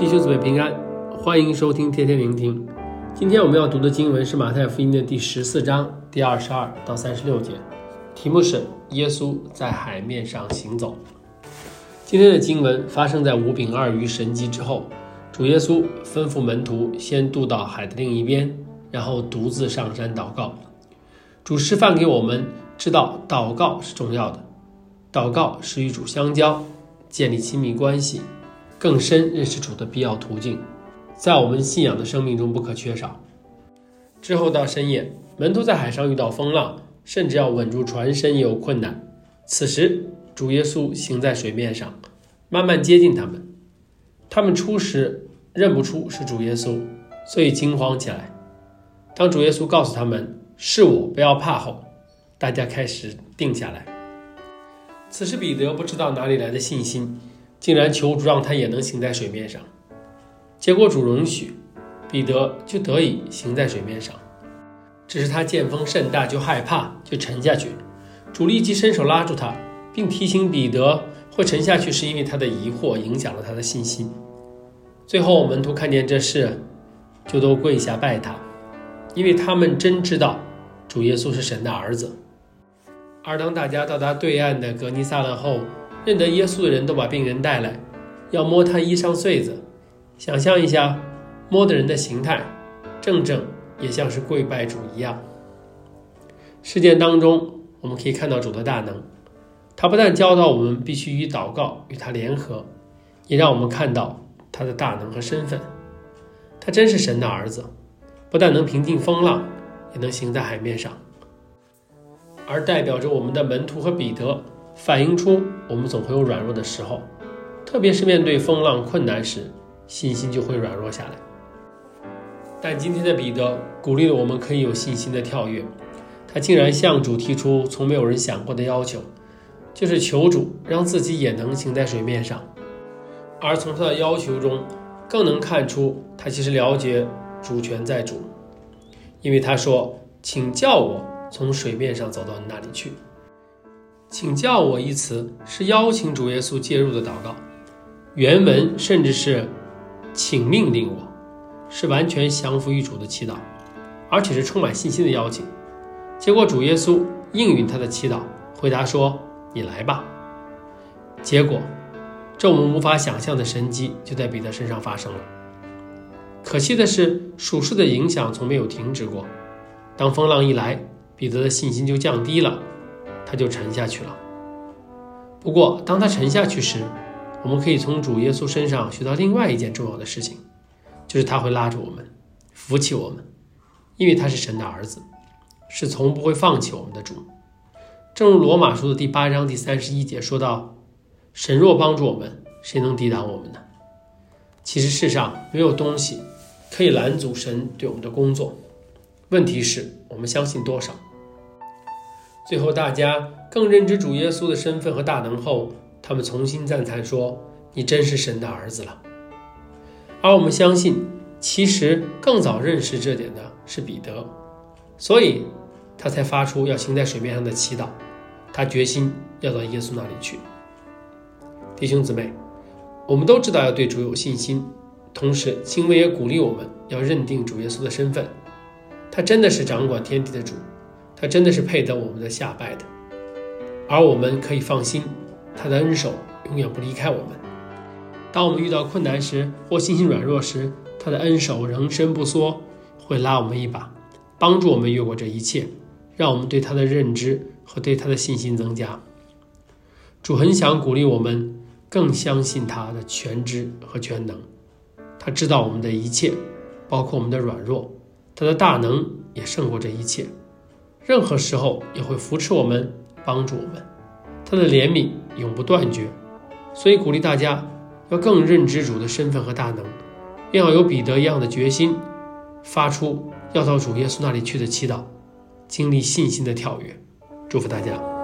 弟兄姊妹平安，欢迎收听天天聆听。今天我们要读的经文是马太福音的第十四章第二十二到三十六节，题目是耶稣在海面上行走。今天的经文发生在五饼二鱼神迹之后，主耶稣吩咐门徒先渡到海的另一边，然后独自上山祷告。主示范给我们知道，祷告是重要的，祷告是与主相交，建立亲密关系。更深认识主的必要途径，在我们信仰的生命中不可缺少。之后到深夜，门徒在海上遇到风浪，甚至要稳住船身也有困难。此时，主耶稣行在水面上，慢慢接近他们。他们初时认不出是主耶稣，所以惊慌起来。当主耶稣告诉他们“是我，不要怕”后，大家开始定下来。此时，彼得不知道哪里来的信心。竟然求主让他也能行在水面上，结果主容许，彼得就得以行在水面上。只是他见风甚大，就害怕，就沉下去。主立即伸手拉住他，并提醒彼得会沉下去，是因为他的疑惑影响了他的信心。最后门徒看见这事，就都跪下拜他，因为他们真知道主耶稣是神的儿子。而当大家到达对岸的格尼撒勒后，认得耶稣的人都把病人带来，要摸他衣裳穗子。想象一下，摸的人的形态，正正也像是跪拜主一样。事件当中，我们可以看到主的大能。他不但教导我们必须与祷告与他联合，也让我们看到他的大能和身份。他真是神的儿子，不但能平静风浪，也能行在海面上。而代表着我们的门徒和彼得。反映出我们总会有软弱的时候，特别是面对风浪困难时，信心就会软弱下来。但今天的彼得鼓励了我们可以有信心的跳跃，他竟然向主提出从没有人想过的要求，就是求主让自己也能行在水面上。而从他的要求中，更能看出他其实了解主权在主，因为他说：“请叫我从水面上走到你那里去。”请叫我一词是邀请主耶稣介入的祷告，原文甚至是请命令我，是完全降服于主的祈祷，而且是充满信心的邀请。结果主耶稣应允他的祈祷，回答说：“你来吧。”结果，这我们无法想象的神迹就在彼得身上发生了。可惜的是，属世的影响从没有停止过。当风浪一来，彼得的信心就降低了。他就沉下去了。不过，当他沉下去时，我们可以从主耶稣身上学到另外一件重要的事情，就是他会拉着我们，扶起我们，因为他是神的儿子，是从不会放弃我们的主。正如罗马书的第八章第三十一节说到：“神若帮助我们，谁能抵挡我们呢？”其实世上没有东西可以拦阻神对我们的工作，问题是我们相信多少。最后，大家更认知主耶稣的身份和大能后，他们重新赞叹说：“你真是神的儿子了。”而我们相信，其实更早认识这点的是彼得，所以他才发出要行在水面上的祈祷。他决心要到耶稣那里去。弟兄姊妹，我们都知道要对主有信心，同时经文也鼓励我们要认定主耶稣的身份，他真的是掌管天地的主。他真的是配得我们的下拜的，而我们可以放心，他的恩手永远不离开我们。当我们遇到困难时或信心软弱时，他的恩手仍伸不缩，会拉我们一把，帮助我们越过这一切，让我们对他的认知和对他的信心增加。主很想鼓励我们更相信他的全知和全能，他知道我们的一切，包括我们的软弱，他的大能也胜过这一切。任何时候也会扶持我们，帮助我们，他的怜悯永不断绝，所以鼓励大家要更认知主的身份和大能，并要有彼得一样的决心，发出要到主耶稣那里去的祈祷，经历信心的跳跃。祝福大家。